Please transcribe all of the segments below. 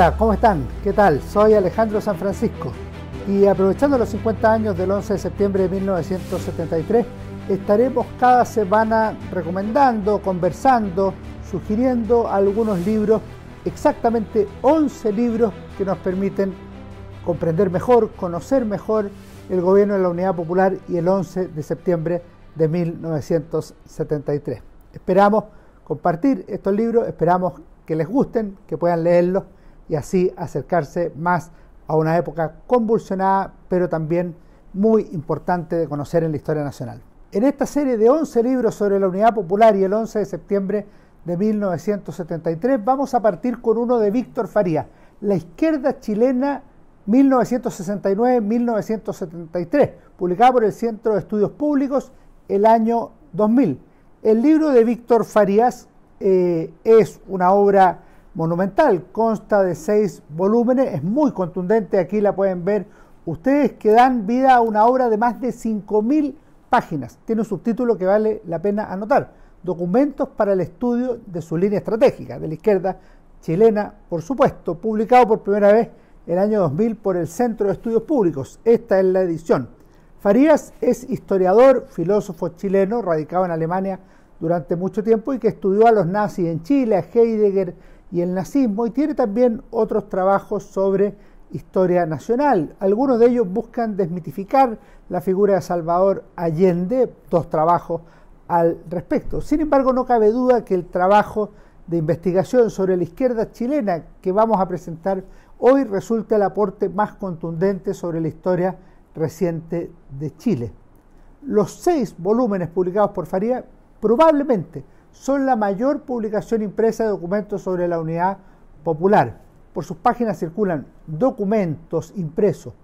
Hola, ¿cómo están? ¿Qué tal? Soy Alejandro San Francisco y aprovechando los 50 años del 11 de septiembre de 1973, estaremos cada semana recomendando, conversando, sugiriendo algunos libros, exactamente 11 libros que nos permiten comprender mejor, conocer mejor el gobierno de la Unidad Popular y el 11 de septiembre de 1973. Esperamos compartir estos libros, esperamos que les gusten, que puedan leerlos y así acercarse más a una época convulsionada, pero también muy importante de conocer en la historia nacional. En esta serie de 11 libros sobre la Unidad Popular y el 11 de septiembre de 1973, vamos a partir con uno de Víctor Faría, La izquierda chilena 1969-1973, publicado por el Centro de Estudios Públicos el año 2000. El libro de Víctor Farías eh, es una obra monumental, consta de seis volúmenes, es muy contundente, aquí la pueden ver ustedes que dan vida a una obra de más de 5.000 páginas. Tiene un subtítulo que vale la pena anotar, Documentos para el estudio de su línea estratégica, de la izquierda chilena, por supuesto, publicado por primera vez el año 2000 por el Centro de Estudios Públicos. Esta es la edición. Farías es historiador, filósofo chileno, radicado en Alemania durante mucho tiempo y que estudió a los nazis en Chile, a Heidegger y el nazismo y tiene también otros trabajos sobre historia nacional. Algunos de ellos buscan desmitificar la figura de Salvador Allende, dos trabajos al respecto. Sin embargo, no cabe duda que el trabajo de investigación sobre la izquierda chilena que vamos a presentar hoy resulta el aporte más contundente sobre la historia reciente de Chile. Los seis volúmenes publicados por Faría probablemente son la mayor publicación impresa de documentos sobre la unidad popular. Por sus páginas circulan documentos impresos,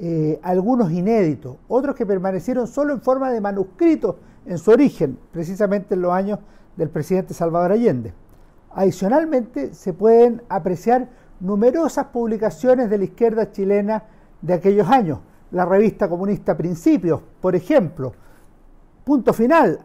eh, algunos inéditos, otros que permanecieron solo en forma de manuscritos en su origen, precisamente en los años del presidente Salvador Allende. Adicionalmente, se pueden apreciar numerosas publicaciones de la izquierda chilena de aquellos años. La revista comunista Principios, por ejemplo, Punto Final,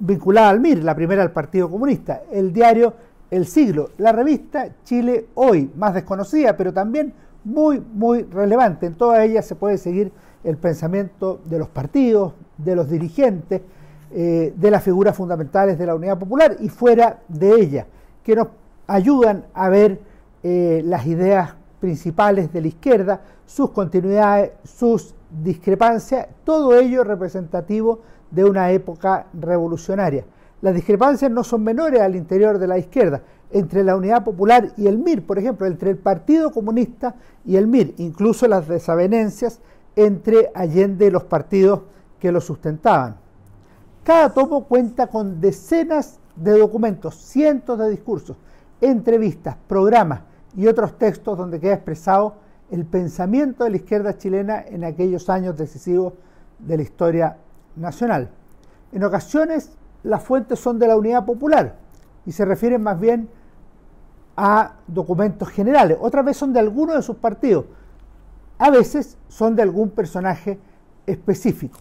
vinculada al MIR, la primera al Partido Comunista, el diario El Siglo, la revista Chile Hoy, más desconocida, pero también muy, muy relevante. En todas ellas se puede seguir el pensamiento de los partidos, de los dirigentes, eh, de las figuras fundamentales de la Unidad Popular y fuera de ella, que nos ayudan a ver eh, las ideas principales de la izquierda, sus continuidades, sus discrepancias, todo ello representativo de una época revolucionaria. Las discrepancias no son menores al interior de la izquierda, entre la Unidad Popular y el MIR, por ejemplo, entre el Partido Comunista y el MIR, incluso las desavenencias entre Allende y los partidos que lo sustentaban. Cada tomo cuenta con decenas de documentos, cientos de discursos, entrevistas, programas y otros textos donde queda expresado el pensamiento de la izquierda chilena en aquellos años decisivos de la historia nacional. En ocasiones las fuentes son de la Unidad Popular y se refieren más bien a documentos generales, otras veces son de alguno de sus partidos, a veces son de algún personaje específico.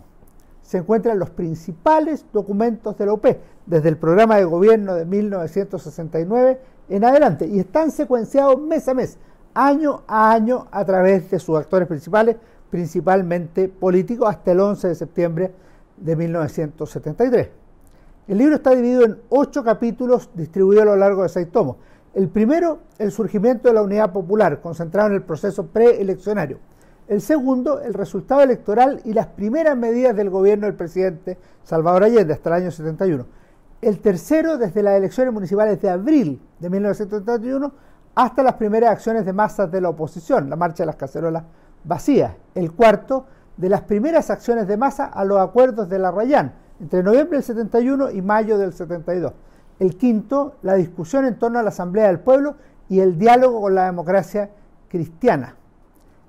Se encuentran los principales documentos de la UP, desde el programa de gobierno de 1969 en adelante, y están secuenciados mes a mes, año a año, a través de sus actores principales, principalmente políticos, hasta el 11 de septiembre de 1973. El libro está dividido en ocho capítulos distribuidos a lo largo de seis tomos. El primero, el surgimiento de la unidad popular, concentrado en el proceso preeleccionario. El segundo, el resultado electoral y las primeras medidas del gobierno del presidente Salvador Allende hasta el año 71. El tercero, desde las elecciones municipales de abril de 1971 hasta las primeras acciones de masas de la oposición, la marcha de las cacerolas vacías. El cuarto, de las primeras acciones de masa a los acuerdos de la Rayán, entre noviembre del 71 y mayo del 72. El quinto, la discusión en torno a la Asamblea del Pueblo y el diálogo con la democracia cristiana.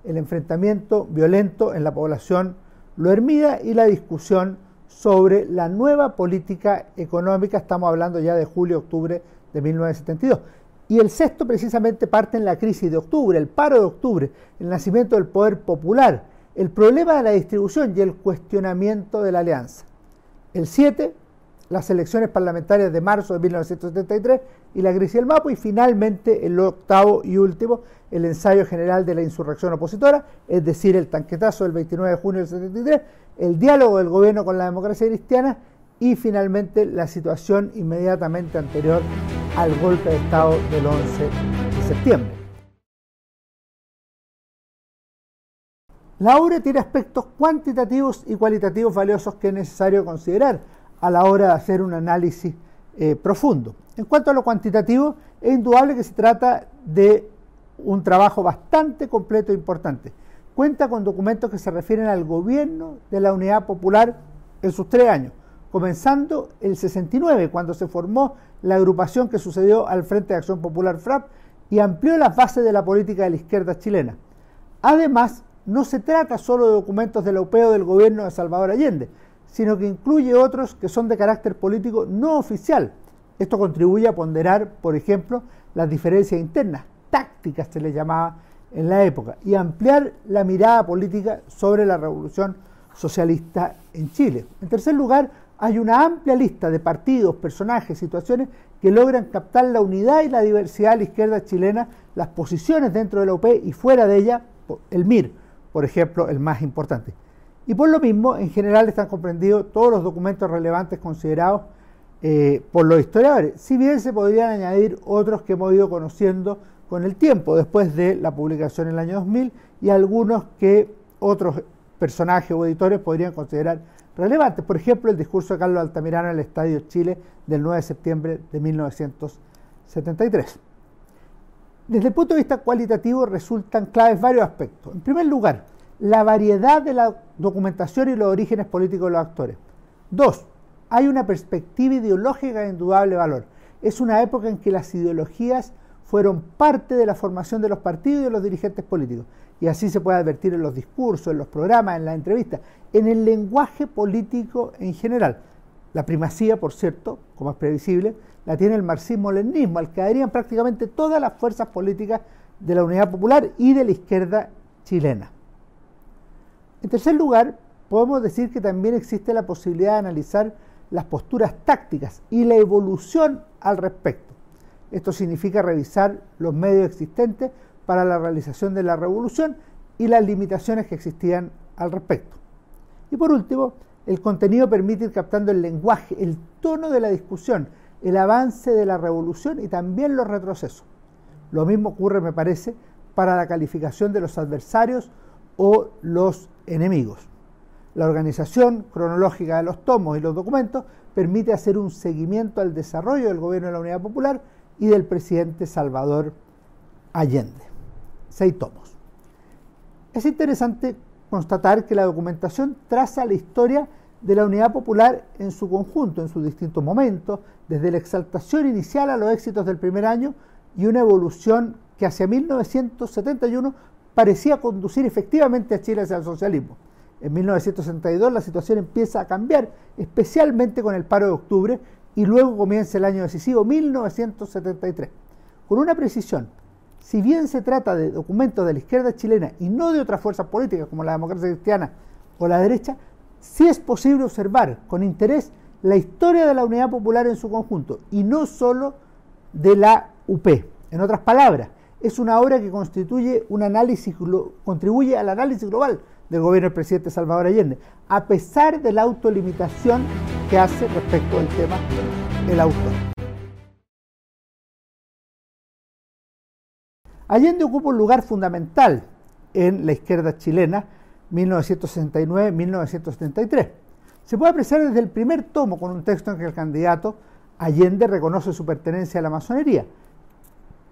El enfrentamiento violento en la población lo hermida y la discusión sobre la nueva política económica, estamos hablando ya de julio-octubre de 1972. Y el sexto precisamente parte en la crisis de octubre, el paro de octubre, el nacimiento del poder popular, el problema de la distribución y el cuestionamiento de la alianza. El 7, las elecciones parlamentarias de marzo de 1973 y la crisis del Mapo y finalmente el octavo y último, el ensayo general de la insurrección opositora, es decir, el tanquetazo del 29 de junio del 73, el diálogo del gobierno con la democracia cristiana y finalmente la situación inmediatamente anterior al golpe de Estado del 11 de septiembre. La obra tiene aspectos cuantitativos y cualitativos valiosos que es necesario considerar a la hora de hacer un análisis eh, profundo. En cuanto a lo cuantitativo, es indudable que se trata de un trabajo bastante completo e importante. Cuenta con documentos que se refieren al gobierno de la Unidad Popular en sus tres años, comenzando el 69, cuando se formó la agrupación que sucedió al Frente de Acción Popular FRAP y amplió las bases de la política de la izquierda chilena. Además, no se trata solo de documentos de la UPEO del gobierno de Salvador Allende, sino que incluye otros que son de carácter político no oficial. Esto contribuye a ponderar, por ejemplo, las diferencias internas, tácticas se les llamaba en la época, y ampliar la mirada política sobre la revolución socialista en Chile. En tercer lugar, hay una amplia lista de partidos, personajes, situaciones que logran captar la unidad y la diversidad de la izquierda chilena, las posiciones dentro de la y fuera de ella, el MIR, por ejemplo, el más importante. Y por lo mismo, en general están comprendidos todos los documentos relevantes considerados eh, por los historiadores, si bien se podrían añadir otros que hemos ido conociendo con el tiempo, después de la publicación en el año 2000, y algunos que otros personajes o editores podrían considerar relevantes. Por ejemplo, el discurso de Carlos Altamirano en el Estadio Chile del 9 de septiembre de 1973. Desde el punto de vista cualitativo resultan claves varios aspectos. En primer lugar, la variedad de la documentación y los orígenes políticos de los actores. Dos, hay una perspectiva ideológica de indudable valor. Es una época en que las ideologías fueron parte de la formación de los partidos y de los dirigentes políticos. Y así se puede advertir en los discursos, en los programas, en las entrevistas, en el lenguaje político en general. La primacía, por cierto, como es previsible, la tiene el marxismo-leninismo, al que adherían prácticamente todas las fuerzas políticas de la Unidad Popular y de la izquierda chilena. En tercer lugar, podemos decir que también existe la posibilidad de analizar las posturas tácticas y la evolución al respecto. Esto significa revisar los medios existentes para la realización de la revolución y las limitaciones que existían al respecto. Y por último, el contenido permite ir captando el lenguaje, el tono de la discusión, el avance de la revolución y también los retrocesos. Lo mismo ocurre, me parece, para la calificación de los adversarios o los enemigos. La organización cronológica de los tomos y los documentos permite hacer un seguimiento al desarrollo del gobierno de la Unidad Popular y del presidente Salvador Allende. Seis tomos. Es interesante constatar que la documentación traza la historia de la unidad popular en su conjunto, en sus distintos momentos, desde la exaltación inicial a los éxitos del primer año y una evolución que hacia 1971 parecía conducir efectivamente a Chile hacia el socialismo. En 1962 la situación empieza a cambiar, especialmente con el paro de octubre, y luego comienza el año decisivo, 1973. Con una precisión, si bien se trata de documentos de la izquierda chilena y no de otras fuerzas políticas como la democracia cristiana o la derecha, sí es posible observar con interés la historia de la unidad popular en su conjunto y no solo de la UP. En otras palabras, es una obra que constituye un análisis, contribuye al análisis global del gobierno del presidente Salvador Allende, a pesar de la autolimitación que hace respecto del tema el autor. Allende ocupa un lugar fundamental en la izquierda chilena 1969-1973. Se puede apreciar desde el primer tomo con un texto en que el candidato Allende reconoce su pertenencia a la masonería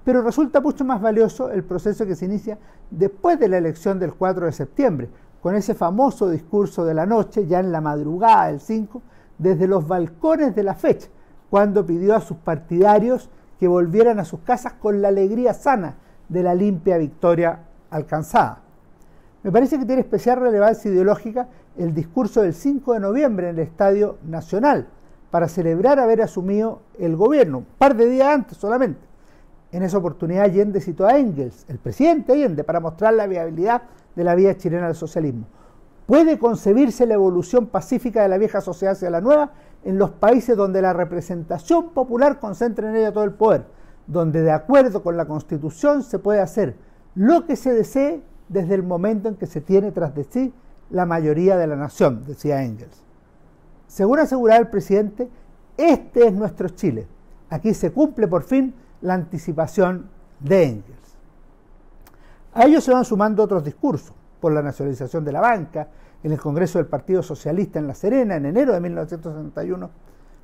pero resulta mucho más valioso el proceso que se inicia después de la elección del 4 de septiembre, con ese famoso discurso de la noche, ya en la madrugada del 5, desde los balcones de la fecha, cuando pidió a sus partidarios que volvieran a sus casas con la alegría sana de la limpia victoria alcanzada. Me parece que tiene especial relevancia ideológica el discurso del 5 de noviembre en el Estadio Nacional, para celebrar haber asumido el gobierno, un par de días antes solamente. En esa oportunidad Allende citó a Engels, el presidente Allende, para mostrar la viabilidad de la vía chilena del socialismo. ¿Puede concebirse la evolución pacífica de la vieja sociedad hacia la nueva? en los países donde la representación popular concentra en ella todo el poder, donde de acuerdo con la Constitución se puede hacer lo que se desee desde el momento en que se tiene tras de sí la mayoría de la nación, decía Engels. Según aseguraba el presidente, este es nuestro Chile. Aquí se cumple por fin la anticipación de Engels. A ellos se van sumando otros discursos, por la nacionalización de la banca, en el Congreso del Partido Socialista en La Serena en enero de 1961,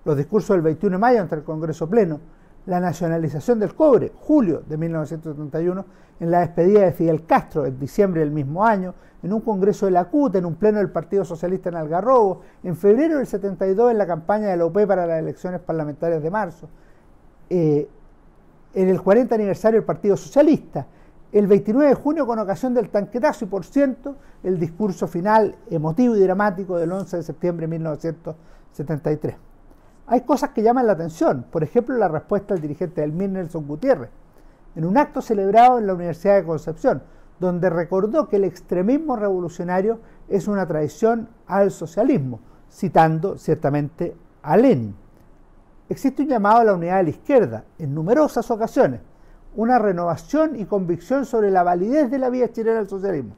los discursos del 21 de mayo ante el Congreso Pleno, la nacionalización del cobre, julio de 1971, en la despedida de Fidel Castro en diciembre del mismo año, en un congreso de la CUT, en un pleno del Partido Socialista en Algarrobo, en febrero del 72 en la campaña de la OP para las elecciones parlamentarias de marzo, eh, en el 40 aniversario del Partido Socialista, el 29 de junio con ocasión del tanquetazo y por ciento el discurso final emotivo y dramático del 11 de septiembre de 1973. Hay cosas que llaman la atención, por ejemplo la respuesta del dirigente del MIR Nelson Gutiérrez, en un acto celebrado en la Universidad de Concepción, donde recordó que el extremismo revolucionario es una traición al socialismo, citando ciertamente a Lenin. Existe un llamado a la unidad de la izquierda en numerosas ocasiones, una renovación y convicción sobre la validez de la vía chilena al socialismo.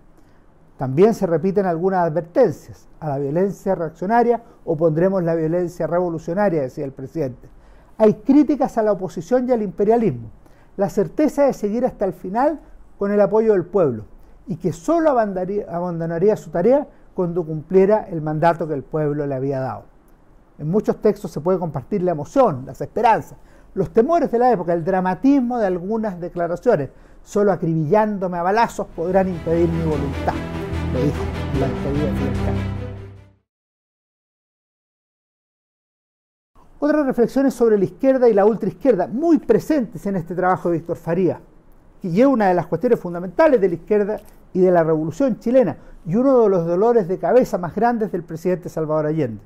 También se repiten algunas advertencias. A la violencia reaccionaria opondremos la violencia revolucionaria, decía el presidente. Hay críticas a la oposición y al imperialismo. La certeza de seguir hasta el final con el apoyo del pueblo y que solo abandonaría su tarea cuando cumpliera el mandato que el pueblo le había dado. En muchos textos se puede compartir la emoción, las esperanzas, los temores de la época, el dramatismo de algunas declaraciones. Solo acribillándome a balazos podrán impedir mi voluntad, Otras reflexiones sobre la izquierda y la ultraizquierda, muy presentes en este trabajo de Víctor Faría, que es una de las cuestiones fundamentales de la izquierda y de la revolución chilena, y uno de los dolores de cabeza más grandes del presidente Salvador Allende.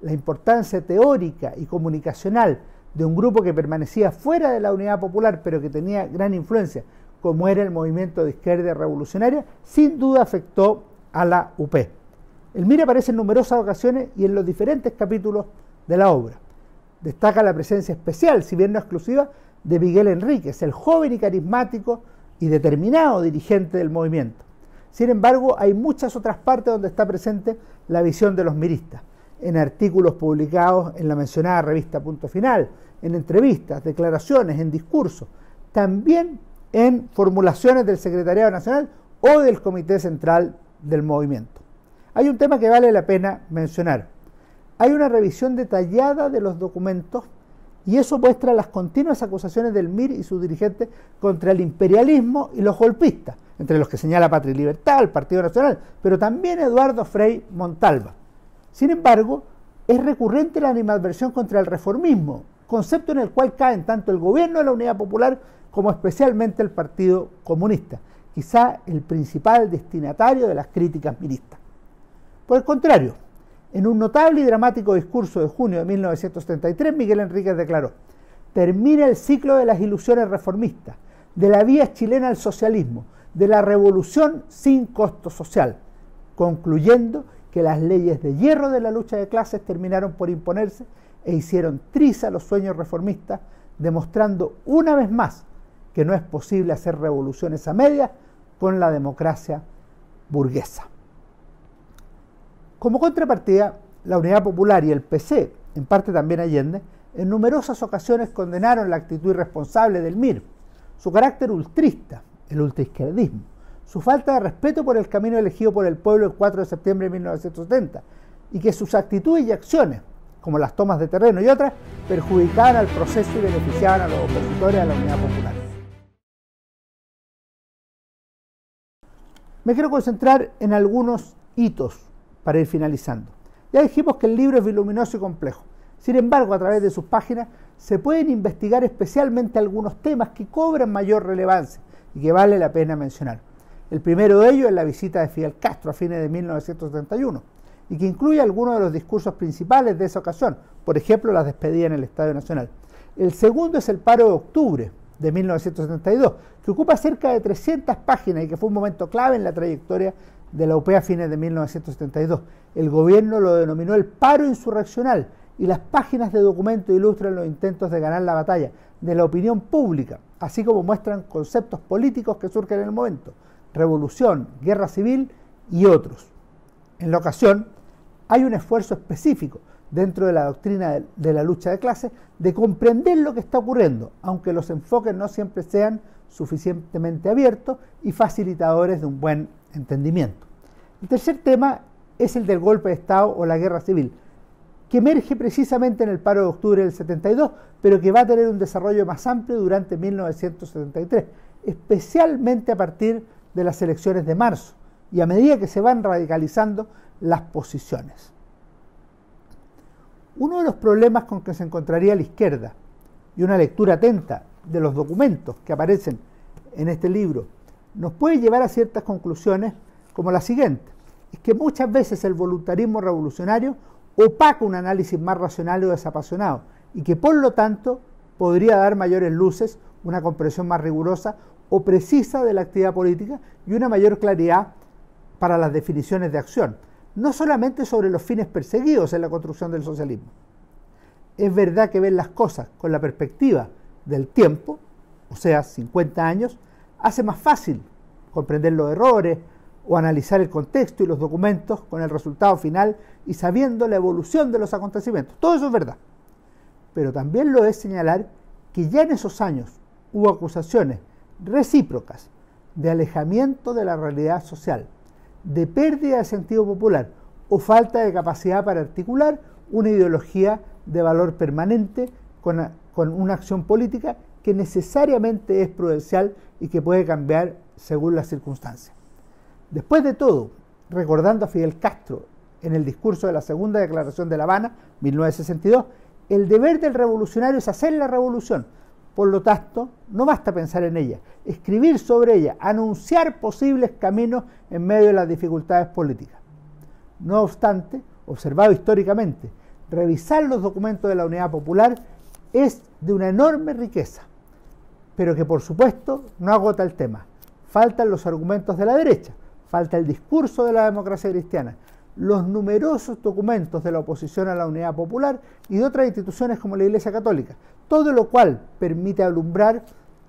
La importancia teórica y comunicacional de un grupo que permanecía fuera de la unidad popular, pero que tenía gran influencia, como era el movimiento de izquierda revolucionaria, sin duda afectó a la UP. El MIR aparece en numerosas ocasiones y en los diferentes capítulos de la obra. Destaca la presencia especial, si bien no exclusiva, de Miguel Enríquez, el joven y carismático y determinado dirigente del movimiento. Sin embargo, hay muchas otras partes donde está presente la visión de los miristas en artículos publicados en la mencionada revista Punto Final, en entrevistas, declaraciones, en discursos, también en formulaciones del Secretariado Nacional o del Comité Central del Movimiento. Hay un tema que vale la pena mencionar. Hay una revisión detallada de los documentos y eso muestra las continuas acusaciones del MIR y sus dirigentes contra el imperialismo y los golpistas, entre los que señala Patria y Libertad, el Partido Nacional, pero también Eduardo Frei Montalva. Sin embargo, es recurrente la animadversión contra el reformismo, concepto en el cual caen tanto el gobierno de la Unidad Popular como especialmente el Partido Comunista, quizá el principal destinatario de las críticas ministas. Por el contrario, en un notable y dramático discurso de junio de 1973, Miguel Enríquez declaró, termina el ciclo de las ilusiones reformistas, de la vía chilena al socialismo, de la revolución sin costo social, concluyendo que las leyes de hierro de la lucha de clases terminaron por imponerse e hicieron triza los sueños reformistas, demostrando una vez más que no es posible hacer revoluciones a medias con la democracia burguesa. Como contrapartida, la Unidad Popular y el PC, en parte también Allende, en numerosas ocasiones condenaron la actitud irresponsable del MIR, su carácter ultrista, el ultraizquierdismo, su falta de respeto por el camino elegido por el pueblo el 4 de septiembre de 1970 y que sus actitudes y acciones, como las tomas de terreno y otras, perjudicaban al proceso y beneficiaban a los opositores a la unidad popular. Me quiero concentrar en algunos hitos para ir finalizando. Ya dijimos que el libro es voluminoso y complejo. Sin embargo, a través de sus páginas se pueden investigar especialmente algunos temas que cobran mayor relevancia y que vale la pena mencionar. El primero de ellos es la visita de Fidel Castro a fines de 1971 y que incluye algunos de los discursos principales de esa ocasión, por ejemplo, las despedidas en el Estadio Nacional. El segundo es el paro de octubre de 1972, que ocupa cerca de 300 páginas y que fue un momento clave en la trayectoria de la UP a fines de 1972. El gobierno lo denominó el paro insurreccional y las páginas de documento ilustran los intentos de ganar la batalla de la opinión pública, así como muestran conceptos políticos que surgen en el momento, revolución, guerra civil y otros. En la ocasión, hay un esfuerzo específico dentro de la doctrina de la lucha de clases de comprender lo que está ocurriendo, aunque los enfoques no siempre sean suficientemente abiertos y facilitadores de un buen entendimiento. El tercer tema es el del golpe de Estado o la guerra civil, que emerge precisamente en el paro de octubre del 72, pero que va a tener un desarrollo más amplio durante 1973, especialmente a partir de las elecciones de marzo y a medida que se van radicalizando las posiciones. Uno de los problemas con que se encontraría la izquierda y una lectura atenta de los documentos que aparecen en este libro nos puede llevar a ciertas conclusiones como la siguiente, es que muchas veces el voluntarismo revolucionario opaca un análisis más racional o desapasionado y que por lo tanto podría dar mayores luces, una comprensión más rigurosa o precisa de la actividad política y una mayor claridad para las definiciones de acción, no solamente sobre los fines perseguidos en la construcción del socialismo. Es verdad que ver las cosas con la perspectiva del tiempo, o sea, 50 años, hace más fácil comprender los errores o analizar el contexto y los documentos con el resultado final y sabiendo la evolución de los acontecimientos. Todo eso es verdad. Pero también lo es señalar que ya en esos años hubo acusaciones recíprocas de alejamiento de la realidad social, de pérdida de sentido popular o falta de capacidad para articular una ideología de valor permanente con, con una acción política que necesariamente es prudencial y que puede cambiar según las circunstancias. Después de todo, recordando a Fidel Castro en el discurso de la Segunda Declaración de La Habana, 1962, el deber del revolucionario es hacer la revolución. Por lo tanto, no basta pensar en ella, escribir sobre ella, anunciar posibles caminos en medio de las dificultades políticas. No obstante, observado históricamente, revisar los documentos de la Unidad Popular es de una enorme riqueza, pero que por supuesto no agota el tema. Faltan los argumentos de la derecha, falta el discurso de la democracia cristiana, los numerosos documentos de la oposición a la unidad popular y de otras instituciones como la Iglesia Católica, todo lo cual permite alumbrar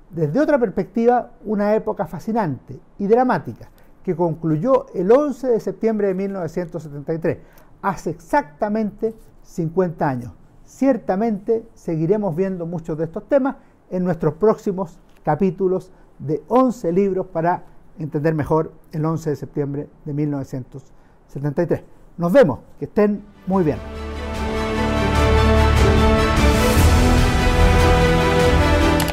desde otra perspectiva una época fascinante y dramática que concluyó el 11 de septiembre de 1973, hace exactamente 50 años. Ciertamente seguiremos viendo muchos de estos temas en nuestros próximos capítulos de 11 libros para entender mejor el 11 de septiembre de 1973. Nos vemos, que estén muy bien.